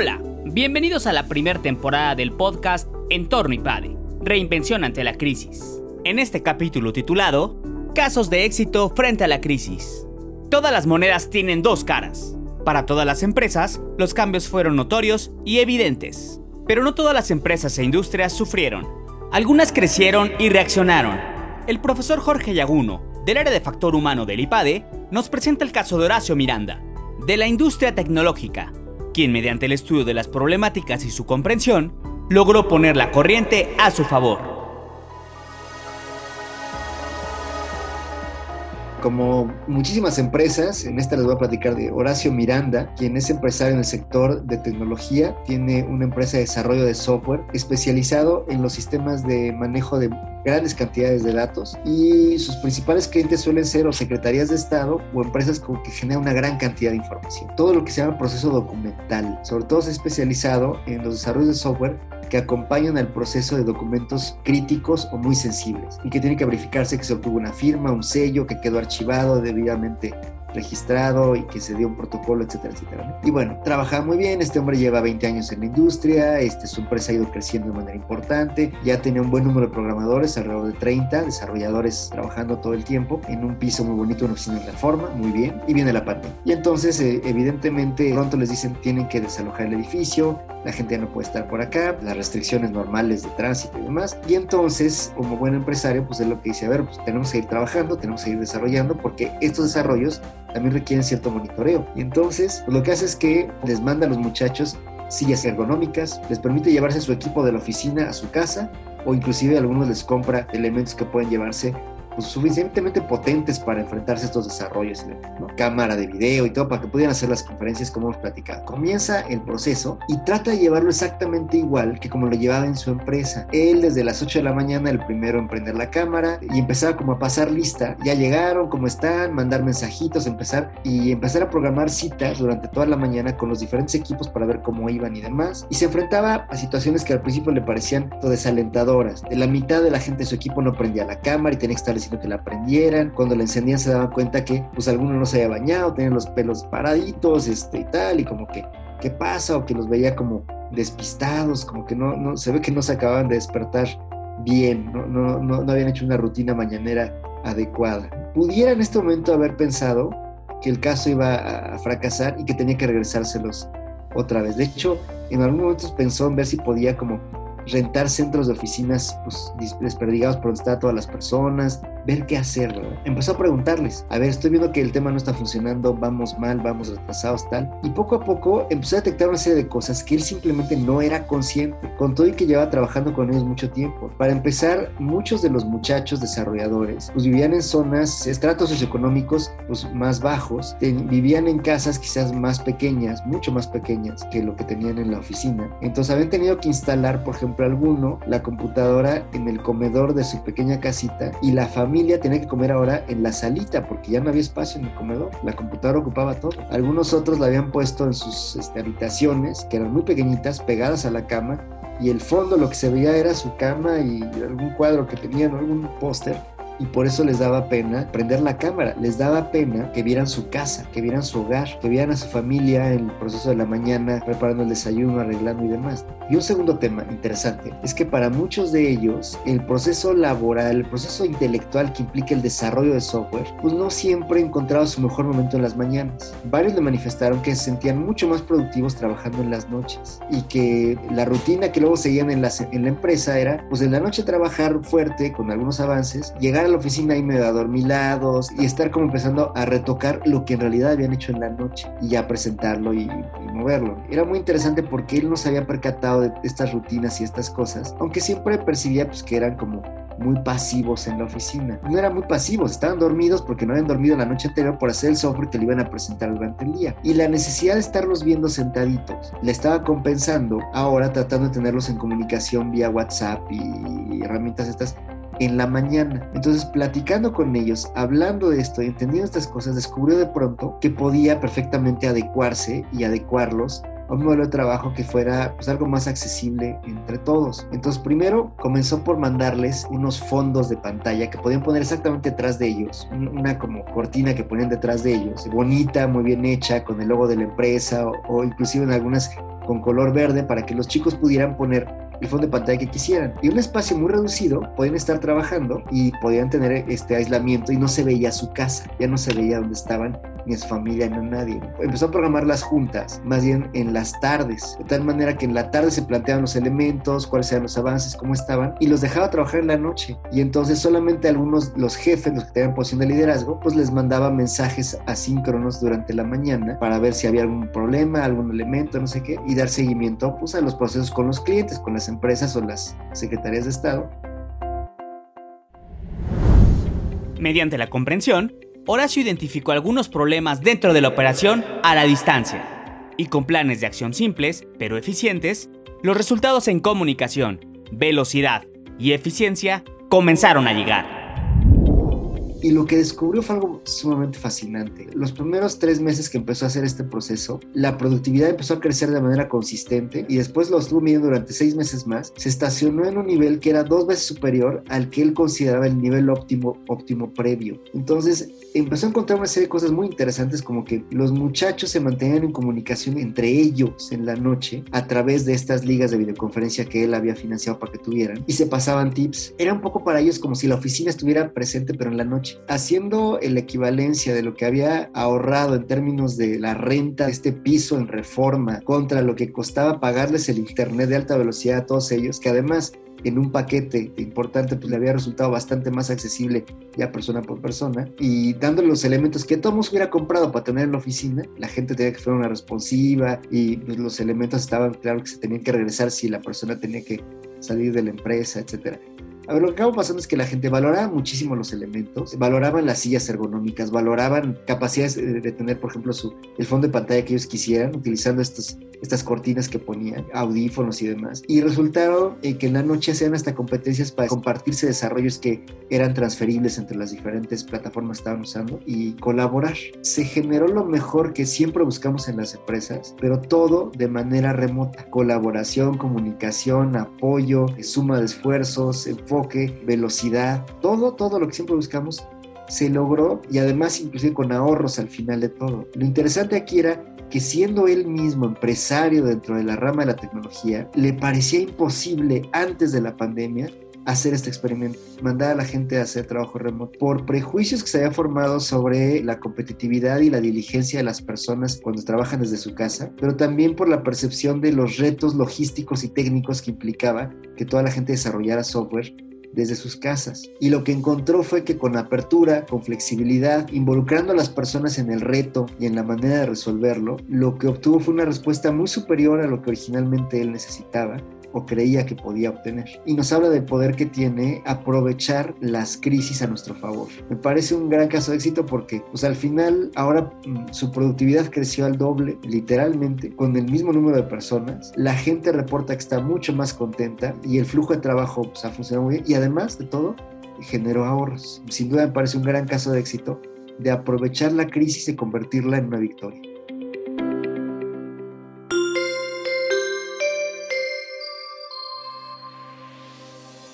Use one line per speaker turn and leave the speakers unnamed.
Hola, bienvenidos a la primera temporada del podcast Entorno IPADE, reinvención ante la crisis. En este capítulo titulado Casos de éxito frente a la crisis. Todas las monedas tienen dos caras. Para todas las empresas, los cambios fueron notorios y evidentes. Pero no todas las empresas e industrias sufrieron. Algunas crecieron y reaccionaron. El profesor Jorge Yaguno, del área de factor humano del IPADE, nos presenta el caso de Horacio Miranda, de la industria tecnológica, quien mediante el estudio de las problemáticas y su comprensión, logró poner la corriente a su favor.
Como muchísimas empresas, en esta les voy a platicar de Horacio Miranda, quien es empresario en el sector de tecnología, tiene una empresa de desarrollo de software especializado en los sistemas de manejo de grandes cantidades de datos y sus principales clientes suelen ser o secretarías de Estado o empresas que generan una gran cantidad de información. Todo lo que se llama proceso documental, sobre todo ha especializado en los desarrollos de software que acompañan al proceso de documentos críticos o muy sensibles y que tiene que verificarse que se obtuvo una firma, un sello, que quedó archivado debidamente registrado y que se dio un protocolo, etcétera, etcétera. Y bueno, trabaja muy bien, este hombre lleva 20 años en la industria, este, su empresa ha ido creciendo de manera importante, ya tenía un buen número de programadores, alrededor de 30, desarrolladores trabajando todo el tiempo, en un piso muy bonito, una oficina de reforma, muy bien, y viene la pandemia. Y entonces, eh, evidentemente, pronto les dicen tienen que desalojar el edificio, la gente ya no puede estar por acá, las restricciones normales de tránsito y demás. Y entonces, como buen empresario, pues es lo que dice, a ver, pues tenemos que ir trabajando, tenemos que ir desarrollando, porque estos desarrollos también requieren cierto monitoreo. Y entonces, pues, lo que hace es que les manda a los muchachos sillas ergonómicas, les permite llevarse su equipo de la oficina a su casa o inclusive algunos les compra elementos que pueden llevarse pues, suficientemente potentes para enfrentarse a estos desarrollos, cámara de video y todo, para que pudieran hacer las conferencias como hemos platicado. Comienza el proceso y trata de llevarlo exactamente igual que como lo llevaba en su empresa. Él desde las 8 de la mañana, el primero en prender la cámara y empezaba como a pasar lista. Ya llegaron, cómo están, mandar mensajitos, empezar y empezar a programar citas durante toda la mañana con los diferentes equipos para ver cómo iban y demás. Y se enfrentaba a situaciones que al principio le parecían desalentadoras. De la mitad de la gente de su equipo no prendía la cámara y tenía que estar diciendo que la prendieran. Cuando la encendían se daban cuenta que pues alguno no se había bañado, tenían los pelos paraditos, este y tal, y como que, ¿qué pasa? O que los veía como despistados, como que no, no se ve que no se acababan de despertar bien, no, no, no, no habían hecho una rutina mañanera adecuada. Pudiera en este momento haber pensado que el caso iba a fracasar y que tenía que regresárselos otra vez. De hecho, en algún momento pensó en ver si podía como rentar centros de oficinas pues, desperdigados por donde estaban todas las personas, ver qué hacer, Empezó a preguntarles, a ver, estoy viendo que el tema no está funcionando, vamos mal, vamos retrasados, tal. Y poco a poco empezó a detectar una serie de cosas que él simplemente no era consciente, con todo y que llevaba trabajando con ellos mucho tiempo. Para empezar, muchos de los muchachos desarrolladores pues vivían en zonas, estratos socioeconómicos pues más bajos, vivían en casas quizás más pequeñas, mucho más pequeñas que lo que tenían en la oficina. Entonces habían tenido que instalar, por ejemplo, alguno, la computadora en el comedor de su pequeña casita y la familia familia tenía que comer ahora en la salita porque ya no había espacio en el comedor. La computadora ocupaba todo. Algunos otros la habían puesto en sus este, habitaciones, que eran muy pequeñitas, pegadas a la cama, y el fondo lo que se veía era su cama y algún cuadro que tenían, algún póster y por eso les daba pena prender la cámara, les daba pena que vieran su casa, que vieran su hogar, que vieran a su familia en el proceso de la mañana preparando el desayuno, arreglando y demás. Y un segundo tema interesante es que para muchos de ellos el proceso laboral, el proceso intelectual que implica el desarrollo de software, pues no siempre encontraba su mejor momento en las mañanas. Varios le manifestaron que se sentían mucho más productivos trabajando en las noches y que la rutina que luego seguían en la, en la empresa era pues en la noche trabajar fuerte con algunos avances, llegar a la oficina y medio adormilados y estar como empezando a retocar lo que en realidad habían hecho en la noche y ya presentarlo y, moverlo. Era muy interesante porque él no se había percatado de estas rutinas y estas cosas, aunque siempre percibía pues que eran como muy pasivos en la oficina. No eran muy pasivos, estaban dormidos porque no habían dormido la noche anterior por hacer el software que le iban a presentar durante el día. Y la necesidad de estarlos viendo sentaditos le estaba compensando ahora tratando de tenerlos en comunicación vía WhatsApp y herramientas estas en la mañana. Entonces, platicando con ellos, hablando de esto, entendiendo estas cosas, descubrió de pronto que podía perfectamente adecuarse y adecuarlos a un modelo de trabajo que fuera pues, algo más accesible entre todos. Entonces, primero comenzó por mandarles unos fondos de pantalla que podían poner exactamente detrás de ellos, una como cortina que ponían detrás de ellos, bonita, muy bien hecha, con el logo de la empresa o, o inclusive en algunas con color verde para que los chicos pudieran poner el fondo de pantalla que quisieran. Y un espacio muy reducido, podían estar trabajando y podían tener este aislamiento y no se veía su casa, ya no se veía dónde estaban ni familia, ni nadie. Empezó a programar las juntas, más bien en las tardes, de tal manera que en la tarde se planteaban los elementos, cuáles eran los avances, cómo estaban, y los dejaba trabajar en la noche. Y entonces solamente algunos, los jefes, los que tenían posición de liderazgo, pues les mandaba mensajes asíncronos durante la mañana para ver si había algún problema, algún elemento, no sé qué, y dar seguimiento pues, a los procesos con los clientes, con las empresas o las secretarías de Estado.
Mediante la comprensión, Horacio identificó algunos problemas dentro de la operación a la distancia y con planes de acción simples, pero eficientes, los resultados en comunicación, velocidad y eficiencia comenzaron a llegar.
Y lo que descubrió fue algo sumamente fascinante. Los primeros tres meses que empezó a hacer este proceso, la productividad empezó a crecer de manera consistente y después lo estuvo midiendo durante seis meses más. Se estacionó en un nivel que era dos veces superior al que él consideraba el nivel óptimo, óptimo previo. Entonces empezó a encontrar una serie de cosas muy interesantes como que los muchachos se mantenían en comunicación entre ellos en la noche a través de estas ligas de videoconferencia que él había financiado para que tuvieran y se pasaban tips. Era un poco para ellos como si la oficina estuviera presente pero en la noche haciendo la equivalencia de lo que había ahorrado en términos de la renta de este piso en reforma contra lo que costaba pagarles el internet de alta velocidad a todos ellos, que además en un paquete importante pues le había resultado bastante más accesible ya persona por persona y dándole los elementos que todos hubiera comprado para tener en la oficina, la gente tenía que ser una responsiva y pues, los elementos estaban claro que se tenían que regresar si la persona tenía que salir de la empresa, etcétera. A ver, lo que acabó pasando es que la gente valoraba muchísimo los elementos, valoraban las sillas ergonómicas, valoraban capacidades de, tener, por ejemplo, su, el fondo de pantalla que ellos quisieran, utilizando estos estas cortinas que ponían, audífonos y demás. Y resultaron eh, que en la noche hacían hasta competencias para compartirse desarrollos que eran transferibles entre las diferentes plataformas que estaban usando y colaborar. Se generó lo mejor que siempre buscamos en las empresas, pero todo de manera remota. Colaboración, comunicación, apoyo, suma de esfuerzos, enfoque, velocidad, todo, todo lo que siempre buscamos se logró y además inclusive con ahorros al final de todo. Lo interesante aquí era que siendo él mismo empresario dentro de la rama de la tecnología, le parecía imposible antes de la pandemia hacer este experimento, mandar a la gente a hacer trabajo remoto, por prejuicios que se habían formado sobre la competitividad y la diligencia de las personas cuando trabajan desde su casa, pero también por la percepción de los retos logísticos y técnicos que implicaba que toda la gente desarrollara software desde sus casas. Y lo que encontró fue que con apertura, con flexibilidad, involucrando a las personas en el reto y en la manera de resolverlo, lo que obtuvo fue una respuesta muy superior a lo que originalmente él necesitaba o creía que podía obtener. Y nos habla del poder que tiene aprovechar las crisis a nuestro favor. Me parece un gran caso de éxito porque pues al final ahora mm, su productividad creció al doble, literalmente, con el mismo número de personas. La gente reporta que está mucho más contenta y el flujo de trabajo pues, ha funcionado muy bien y además de todo generó ahorros. Sin duda me parece un gran caso de éxito de aprovechar la crisis y convertirla en una victoria.